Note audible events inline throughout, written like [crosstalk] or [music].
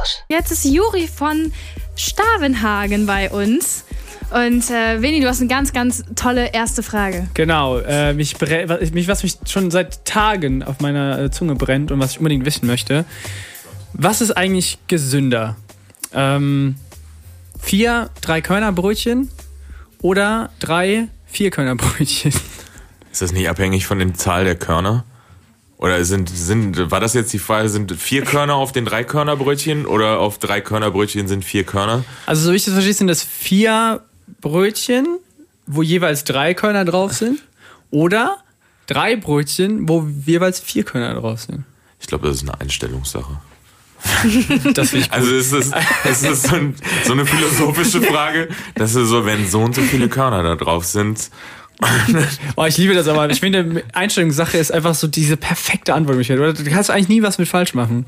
raus. Jetzt ist Juri von Stavenhagen bei uns. Und äh, Veni, du hast eine ganz, ganz tolle erste Frage. Genau, äh, mich, mich, was mich schon seit Tagen auf meiner äh, Zunge brennt und was ich unbedingt wissen möchte. Was ist eigentlich gesünder? Ähm, vier Drei-Körner-Brötchen oder drei Vier-Körner-Brötchen? Ist das nicht abhängig von der Zahl der Körner? Oder sind, sind, war das jetzt die Frage, sind vier Körner auf den Drei-Körner-Brötchen oder auf Drei-Körner-Brötchen sind vier Körner? Also, so wie ich das verstehe, sind das vier Brötchen, wo jeweils drei Körner drauf sind. Oder drei Brötchen, wo jeweils vier Körner drauf sind. Ich glaube, das ist eine Einstellungssache. [laughs] das ich Also es ist, es ist so, ein, so, eine philosophische Frage, dass es so, wenn so und so viele Körner da drauf sind. [laughs] oh, ich liebe das aber. Ich finde, Einstellungssache ist einfach so diese perfekte Antwort, Michael. Du kannst eigentlich nie was mit falsch machen.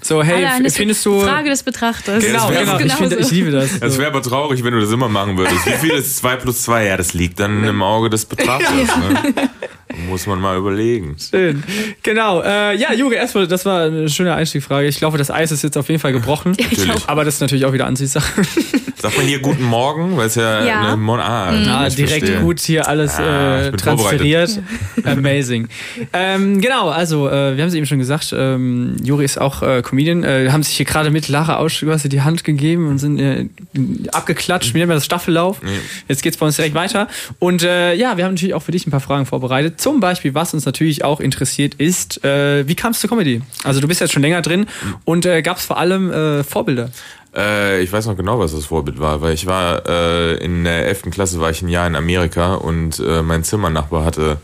So, hey, Alle findest du. Frage des Betrachters. Genau, ja, genau. Ich, finde, ich liebe das. Es wäre aber traurig, wenn du das immer machen würdest. Wie viel ist 2 plus 2? Ja, das liegt dann im Auge des Betrachters. Ne? [laughs] Muss man mal überlegen. Schön. Genau. Äh, ja, Juri, erstmal, das war eine schöne Einstiegsfrage. Ich glaube, das Eis ist jetzt auf jeden Fall gebrochen. Natürlich. Aber das ist natürlich auch wieder Ansichtssache. Sagt man hier guten Morgen, weil es ja, ja. eine Mon ah, mhm. ah, direkt verstehe. gut hier alles ah, äh, transferiert. [laughs] Amazing. ähm, genau, also äh, wir haben es eben schon gesagt, ähm, Juri ist auch äh, Comedian, äh, haben sich hier gerade mit Lara Ausch die Hand gegeben und sind äh, abgeklatscht. Wir nennen das Staffellauf. Nee. Jetzt geht's bei uns direkt weiter. Und äh, ja, wir haben natürlich auch für dich ein paar Fragen vorbereitet. Zum Beispiel, was uns natürlich auch interessiert, ist, äh, wie kam es zur Comedy? Also du bist jetzt schon länger drin und äh, gab es vor allem äh, Vorbilder? Äh, ich weiß noch genau, was das Vorbild war, weil ich war äh, in der 11. Klasse war ich ein Jahr in Amerika und äh, mein Zimmernachbar hatte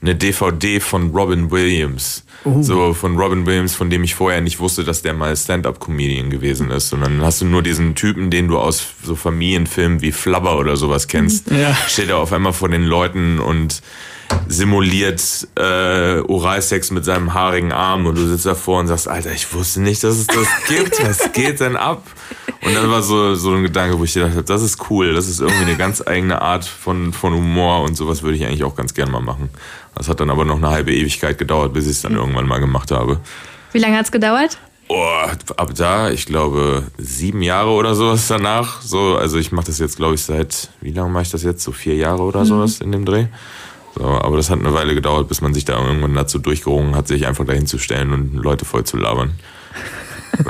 eine DVD von Robin Williams. Uh. So von Robin Williams, von dem ich vorher nicht wusste, dass der mal Stand-up-Comedian gewesen ist. Und dann hast du nur diesen Typen, den du aus so Familienfilmen wie Flubber oder sowas kennst. Ja. Steht er auf einmal vor den Leuten und simuliert äh, Oralsex mit seinem haarigen Arm und du sitzt davor und sagst, Alter, ich wusste nicht, dass es das gibt. Was geht denn ab? Und dann war so, so ein Gedanke, wo ich gedacht habe, das ist cool, das ist irgendwie eine ganz eigene Art von, von Humor und sowas würde ich eigentlich auch ganz gerne mal machen. Das hat dann aber noch eine halbe Ewigkeit gedauert, bis ich es dann irgendwann mal gemacht habe. Wie lange hat es gedauert? Oh, ab da, ich glaube, sieben Jahre oder sowas danach. So, also ich mache das jetzt, glaube ich, seit, wie lange mache ich das jetzt? So vier Jahre oder mhm. sowas in dem Dreh. So, aber das hat eine Weile gedauert, bis man sich da irgendwann dazu durchgerungen hat, sich einfach dahin zu stellen und Leute voll zu labern.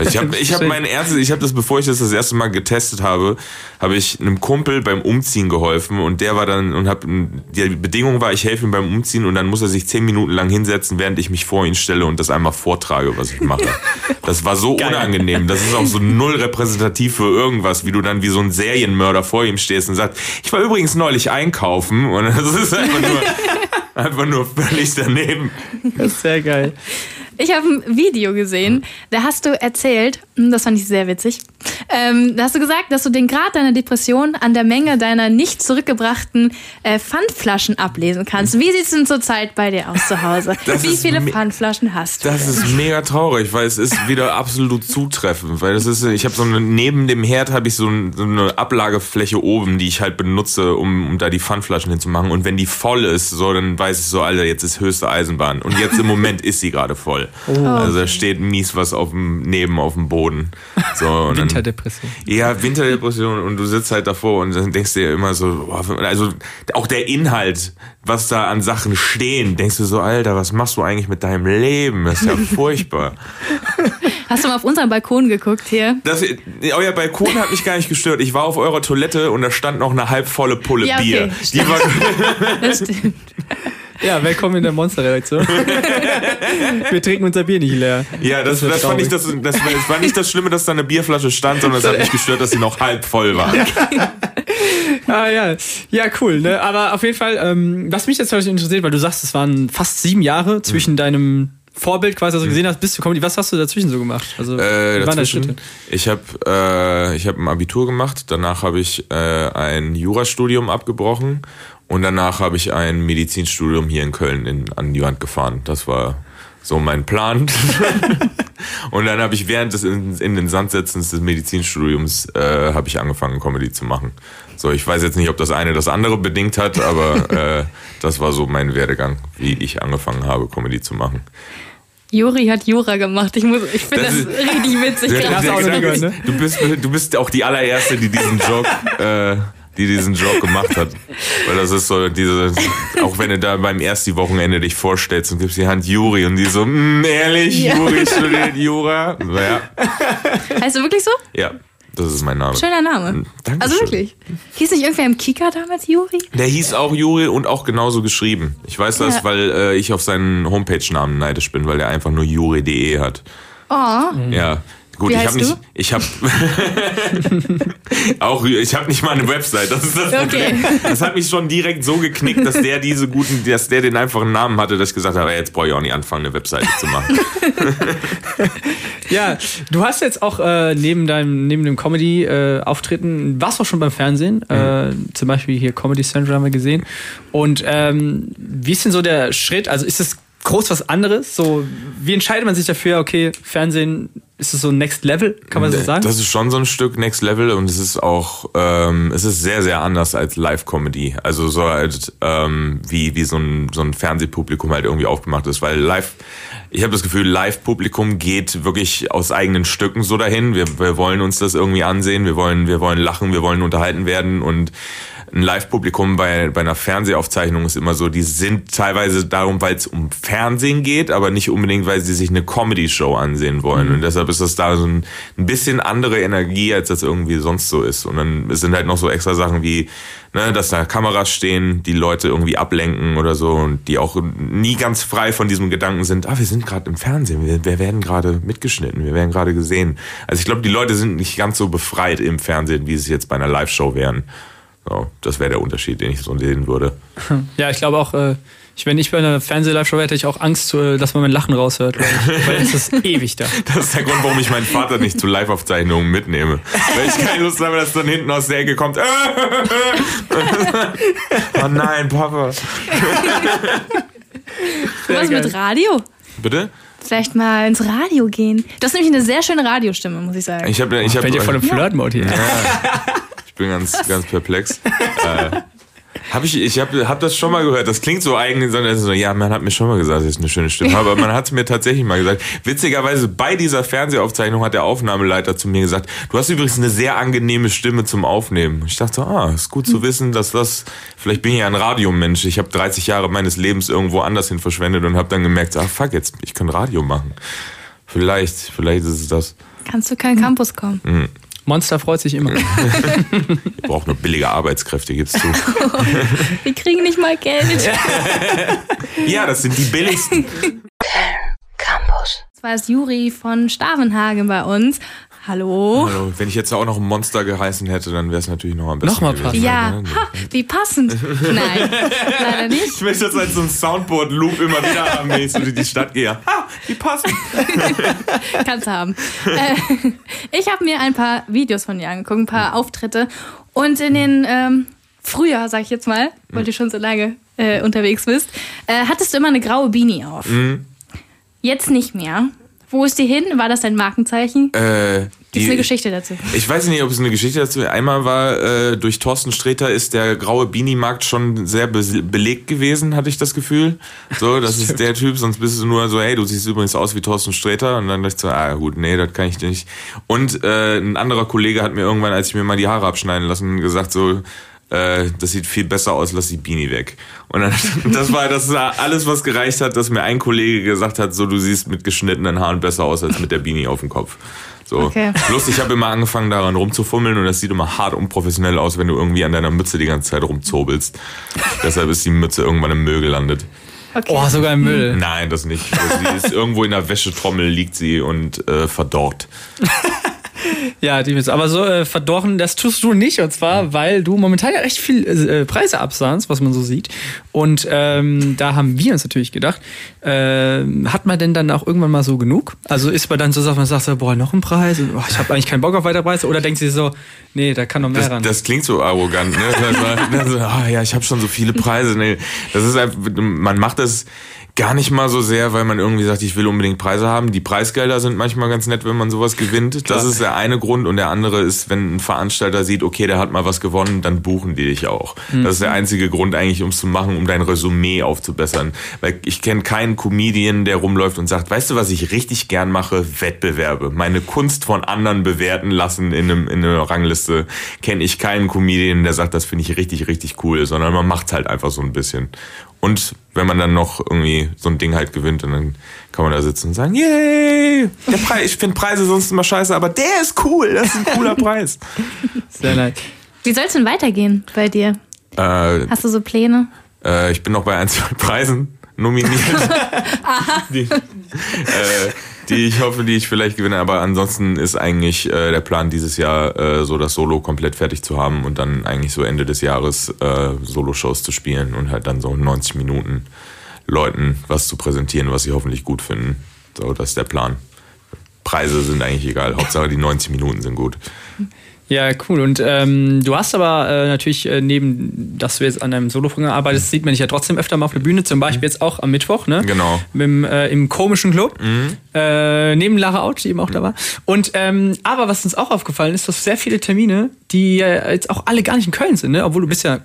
Ich habe ich hab mein erstes, ich habe das, bevor ich das das erste Mal getestet habe, habe ich einem Kumpel beim Umziehen geholfen und der war dann und hab, die Bedingung war, ich helfe ihm beim Umziehen und dann muss er sich zehn Minuten lang hinsetzen, während ich mich vor ihn stelle und das einmal vortrage, was ich mache. [laughs] Das war so Geil. unangenehm. Das ist auch so null repräsentativ für irgendwas, wie du dann wie so ein Serienmörder vor ihm stehst und sagst, ich war übrigens neulich einkaufen und das ist einfach nur, [laughs] einfach nur völlig daneben. Das ist sehr geil. Ich habe ein Video gesehen, da hast du erzählt, hm, das fand ich sehr witzig, ähm, da hast du gesagt, dass du den Grad deiner Depression an der Menge deiner nicht zurückgebrachten äh, Pfandflaschen ablesen kannst. Wie sieht es denn zurzeit bei dir aus zu Hause? [laughs] Das Wie viele Pfandflaschen hast du? Das ist mega traurig, weil es ist wieder absolut zutreffend. Weil das ist, ich habe so eine, neben dem Herd habe ich so, ein, so, eine Ablagefläche oben, die ich halt benutze, um, um da die Pfandflaschen hinzumachen. Und wenn die voll ist, so, dann weiß ich so, Alter, jetzt ist höchste Eisenbahn. Und jetzt im Moment ist sie gerade voll. Oh. Also da steht mies was auf dem, neben auf dem Boden. So, [laughs] und Winterdepression. Dann, ja, Winterdepression und du sitzt halt davor und dann denkst du dir immer so, also auch der Inhalt, was da an Sachen stehen, denkst du so, Alter, was machst du eigentlich mit deinem Leben? Das ist ja [laughs] furchtbar. Hast du mal auf unseren Balkon geguckt hier? Das, euer Balkon hat mich gar nicht gestört. Ich war auf eurer Toilette und da stand noch eine halbvolle Pulle ja, okay, Bier. Die war [laughs] das stimmt. Ja, willkommen in der Monster-Redaktion. [laughs] Wir trinken unser Bier nicht leer. Ja, das, das, das fand ich, das, das, war nicht das Schlimme, dass da eine Bierflasche stand, sondern es hat mich gestört, dass sie noch halb voll war. [laughs] ah ja, ja cool. Ne? Aber auf jeden Fall, ähm, was mich jetzt heute interessiert, weil du sagst, es waren fast sieben Jahre zwischen mhm. deinem Vorbild quasi, also gesehen hast, bis zu Comedy. Was hast du dazwischen so gemacht? Also, äh, dazwischen, ich habe äh, ich hab ein Abitur gemacht, danach habe ich äh, ein Jurastudium abgebrochen und danach habe ich ein Medizinstudium hier in Köln in, an die Wand gefahren. Das war so mein Plan. [laughs] und dann habe ich während des in, in, den Sand setzens des Medizinstudiums äh, habe ich angefangen Comedy zu machen. So, ich weiß jetzt nicht, ob das eine das andere bedingt hat, aber äh, das war so mein Werdegang, wie ich angefangen habe Comedy zu machen. Juri hat Jura gemacht. Ich, ich finde das, das richtig witzig. Ja, gesagt, ne? du, bist, du bist auch die allererste, die diesen Joke, äh, die diesen Joke gemacht hat. Weil das ist so diese, auch wenn du da beim ersten Wochenende dich vorstellst und gibst die Hand Juri und die so, mm, ehrlich, ja. Juri studiert Jura. Ja. Heißt du wirklich so? Ja. Das ist mein Name. Schöner Name. Hm, Dankeschön. Also wirklich. Hieß nicht irgendwer im Kika damals Juri? Der hieß auch Juri und auch genauso geschrieben. Ich weiß das, ja. weil äh, ich auf seinen Homepage-Namen neidisch bin, weil er einfach nur juri.de hat. Oh. Ja. Gut, Wie ich habe nicht, ich habe [laughs] auch, ich habe nicht mal eine Website. Das ist das okay. Das hat mich schon direkt so geknickt, dass der diese guten, dass der den einfachen Namen hatte, dass ich gesagt habe, jetzt brauche ich auch nicht anfangen, eine Webseite zu machen. ja, du hast jetzt auch äh, neben deinem, neben dem Comedy-Auftritten, äh, warst auch schon beim Fernsehen, mhm. äh, zum Beispiel hier Comedy Central haben wir gesehen. Und ähm, wie ist denn so der Schritt? Also ist es groß was anderes? So, wie entscheidet man sich dafür, okay, Fernsehen ist es so Next Level, kann man so sagen? Das ist schon so ein Stück Next Level und es ist auch, ähm, es ist sehr, sehr anders als Live-Comedy. Also so halt, ähm, wie, wie so ein, so ein Fernsehpublikum halt irgendwie aufgemacht ist, weil live, ich habe das Gefühl, Live-Publikum geht wirklich aus eigenen Stücken so dahin. Wir, wir wollen uns das irgendwie ansehen, wir wollen, wir wollen lachen, wir wollen unterhalten werden und ein Live-Publikum bei, bei einer Fernsehaufzeichnung ist immer so, die sind teilweise darum, weil es um Fernsehen geht, aber nicht unbedingt, weil sie sich eine Comedy-Show ansehen wollen. Mhm. Und deshalb ist das da so ein, ein bisschen andere Energie, als das irgendwie sonst so ist. Und dann sind halt noch so extra Sachen wie, ne, dass da Kameras stehen, die Leute irgendwie ablenken oder so und die auch nie ganz frei von diesem Gedanken sind, ah, wir sind gerade im Fernsehen, wir, wir werden gerade mitgeschnitten, wir werden gerade gesehen. Also ich glaube, die Leute sind nicht ganz so befreit im Fernsehen, wie sie jetzt bei einer Live-Show wären. So, das wäre der Unterschied, den ich so sehen würde. [laughs] Ja, ich glaube auch, äh, ich, wenn ich bei einer Fernseh-Live-Show hätte ich auch Angst, äh, dass man mein Lachen raushört, ich, weil es ist [laughs] ewig da. Das ist der Grund, warum ich meinen Vater nicht zu Live-Aufzeichnungen mitnehme. Weil ich keine Lust habe, dass dann hinten aus der Ecke kommt. [laughs] oh nein, Papa. Was mit Radio? Bitte? Vielleicht mal ins Radio gehen. Du hast nämlich eine sehr schöne Radiostimme, muss ich sagen. Ich habe, ich habe. Fällt dir von einem Flirt-Mode hier. Ja. Bin ganz, ganz perplex. [laughs] äh, hab ich ich habe hab das schon mal gehört. Das klingt so eigentlich, sondern so, ja, man hat mir schon mal gesagt, dass ich eine schöne Stimme habe. Aber man hat es mir tatsächlich mal gesagt. Witzigerweise, bei dieser Fernsehaufzeichnung hat der Aufnahmeleiter zu mir gesagt, du hast übrigens eine sehr angenehme Stimme zum Aufnehmen. Ich dachte, ah, ist gut zu wissen, dass das, vielleicht bin ich ja ein Radiomensch. Ich habe 30 Jahre meines Lebens irgendwo anders hin verschwendet und habe dann gemerkt, ah, fuck, jetzt, ich kann Radio machen. Vielleicht, vielleicht ist es das. Kannst du keinen Campus kommen? Mhm. Monster freut sich immer. [laughs] Wir brauchen nur billige Arbeitskräfte, gibt's zu. [laughs] Wir kriegen nicht mal Geld. [laughs] ja, das sind die billigsten. Campus. Das war das Juri von Stavenhagen bei uns. Hallo. Hallo. Wenn ich jetzt auch noch ein Monster geheißen hätte, dann wäre es natürlich noch am besten. Nochmal passend. Ja, ha, wie passend. [laughs] Nein, leider nicht. Ich möchte jetzt als so ein Soundboard-Loop immer wieder [laughs] haben, wenn ich so durch die Stadt gehe. Ha, wie passend. [laughs] Kannst du haben. Äh, ich habe mir ein paar Videos von dir angeguckt, ein paar Auftritte. Und in den ähm, Frühjahr, sag ich jetzt mal, weil mhm. du schon so lange äh, unterwegs bist, äh, hattest du immer eine graue Beanie auf. Mhm. Jetzt nicht mehr. Wo ist die hin? War das dein Markenzeichen? Äh, ist eine Geschichte dazu. Ich weiß nicht, ob es eine Geschichte dazu ist. Einmal war, äh, durch Thorsten Sträter ist der graue Beanie-Markt schon sehr be belegt gewesen, hatte ich das Gefühl. So, [laughs] das ist der Typ, sonst bist du nur so, hey, du siehst übrigens aus wie Thorsten Sträter. Und dann dachte ich so, ah gut, nee, das kann ich nicht. Und äh, ein anderer Kollege hat mir irgendwann, als ich mir mal die Haare abschneiden lassen, gesagt so, äh, das sieht viel besser aus, lass die Beanie weg. Und dann, [laughs] das war das war alles, was gereicht hat, dass mir ein Kollege gesagt hat, so du siehst mit geschnittenen Haaren besser aus als mit der Beanie auf dem Kopf. So. Okay. Plus, ich habe immer angefangen daran rumzufummeln und das sieht immer hart unprofessionell aus, wenn du irgendwie an deiner Mütze die ganze Zeit rumzobelst. Deshalb ist die Mütze irgendwann im Müll gelandet. Okay. Oh, sogar im Müll. Nein, das nicht. Also, sie ist irgendwo in der Wäschetrommel liegt sie und äh, verdorrt. [laughs] Ja, die Witz. Aber so äh, verdorren, das tust du nicht. Und zwar, weil du momentan ja recht viel äh, Preise absahnst, was man so sieht. Und ähm, da haben wir uns natürlich gedacht, äh, hat man denn dann auch irgendwann mal so genug? Also ist man dann so, dass man sagt, so, boah, noch ein Preis? Und, oh, ich habe eigentlich keinen Bock auf weitere Preise. Oder denkt sie so, nee, da kann noch mehr das, ran. Das klingt so arrogant. Ne? also, oh, ja, ich habe schon so viele Preise. Nee, das ist einfach, man macht das Gar nicht mal so sehr, weil man irgendwie sagt, ich will unbedingt Preise haben. Die Preisgelder sind manchmal ganz nett, wenn man sowas gewinnt. Das ist der eine eine Grund und der andere ist, wenn ein Veranstalter sieht, okay, der hat mal was gewonnen, dann buchen die dich auch. Mhm. Das ist der einzige Grund eigentlich, um es zu machen, um dein Resümee aufzubessern. Weil ich kenne keinen Comedian, der rumläuft und sagt, weißt du, was ich richtig gern mache? Wettbewerbe. Meine Kunst von anderen bewerten lassen in, einem, in einer Rangliste. Kenne ich keinen Comedian, der sagt, das finde ich richtig, richtig cool, sondern man macht halt einfach so ein bisschen. Und wenn man dann noch irgendwie so ein Ding halt gewinnt, dann kann man da sitzen und sagen, yay, der Preis, ich finde Preise sonst immer scheiße, aber der ist cool, das ist ein cooler [laughs] Preis. Sehr nice. Wie soll es denn weitergehen bei dir? Äh, Hast du so Pläne? Äh, ich bin noch bei ein, zwei Preisen nominiert. [laughs] die, äh, die ich hoffe, die ich vielleicht gewinne. Aber ansonsten ist eigentlich äh, der Plan dieses Jahr äh, so das Solo komplett fertig zu haben und dann eigentlich so Ende des Jahres äh, Solo-Shows zu spielen und halt dann so 90 Minuten Leuten was zu präsentieren, was sie hoffentlich gut finden. So, das ist der Plan. Preise sind eigentlich egal. Hauptsache die 90 Minuten sind gut. Ja, cool. Und ähm, du hast aber äh, natürlich äh, neben, dass du jetzt an deinem Soloprogramm arbeitest, sieht man dich ja trotzdem öfter mal auf der Bühne. Zum Beispiel jetzt auch am Mittwoch, ne? Genau. Mit, äh, Im komischen Club. Mhm. Äh, neben Lara Autsch, die eben auch mhm. da war. Und ähm, aber was uns auch aufgefallen ist, du hast sehr viele Termine, die jetzt auch alle gar nicht in Köln sind, ne? Obwohl du bist ja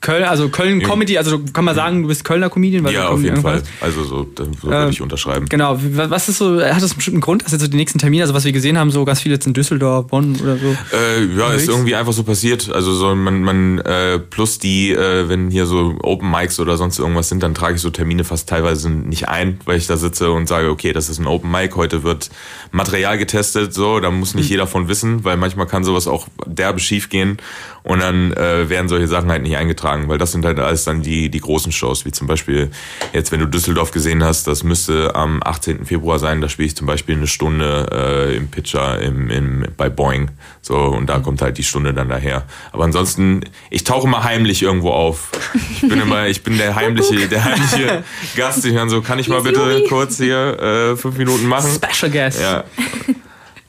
Köln, also Köln Comedy, also kann man sagen, du bist Kölner Comedian? Weil ja, auf jeden Fall. Also so, so würde äh, ich unterschreiben. Genau. Was ist so, hat das einen bestimmten Grund, dass jetzt so die nächsten Termine, also was wir gesehen haben, so ganz viele jetzt in Düsseldorf, Bonn oder so? Äh, ja, ist irgendwie einfach so passiert. Also so man, man äh, plus die, äh, wenn hier so Open Mics oder sonst irgendwas sind, dann trage ich so Termine fast teilweise nicht ein, weil ich da sitze und sage, okay, das ist ein Open Mic, heute wird Material getestet, so, da muss nicht mhm. jeder von wissen, weil manchmal kann sowas auch derbe schief gehen und dann äh, werden solche Sachen halt nicht eingetragen, weil das sind halt alles dann die, die großen Shows, wie zum Beispiel jetzt, wenn du Düsseldorf gesehen hast, das müsste am 18. Februar sein, da spiele ich zum Beispiel eine Stunde äh, im Pitcher im, im, bei Boeing. So, und da kommt halt die Stunde dann daher. Aber ansonsten, ich tauche immer heimlich irgendwo auf. Ich bin immer, ich bin der heimliche, der heimliche Gast. Ich kann so, kann ich mal bitte kurz hier äh, fünf Minuten machen? Special Guest. Ja.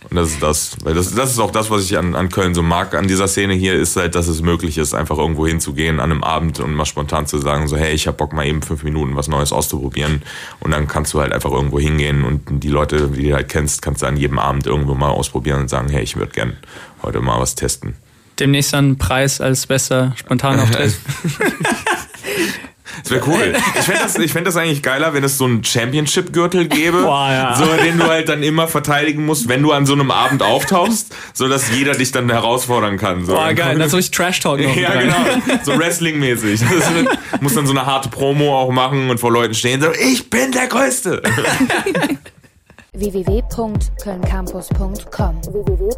Und das ist das. Weil das, das ist auch das, was ich an, an Köln so mag an dieser Szene hier, ist halt, dass es möglich ist, einfach irgendwo hinzugehen an einem Abend und mal spontan zu sagen, so, hey, ich hab Bock mal eben fünf Minuten was Neues auszuprobieren. Und dann kannst du halt einfach irgendwo hingehen und die Leute, die du halt kennst, kannst du an jedem Abend irgendwo mal ausprobieren und sagen, hey, ich würde gern heute mal was testen. Demnächst dann Preis als bester Spontanauftritt. [laughs] [laughs] Das wäre cool. Ich fände das, fänd das eigentlich geiler, wenn es so einen Championship-Gürtel gäbe, Boah, ja. so, den du halt dann immer verteidigen musst, wenn du an so einem Abend auftauchst, so dass jeder dich dann herausfordern kann. So. Boah, geil, dann soll ich Trash-Talk noch Ja, genau. So Wrestling-mäßig. Muss dann so eine harte Promo auch machen und vor Leuten stehen, so, ich bin der Größte. www.kölncampus.com www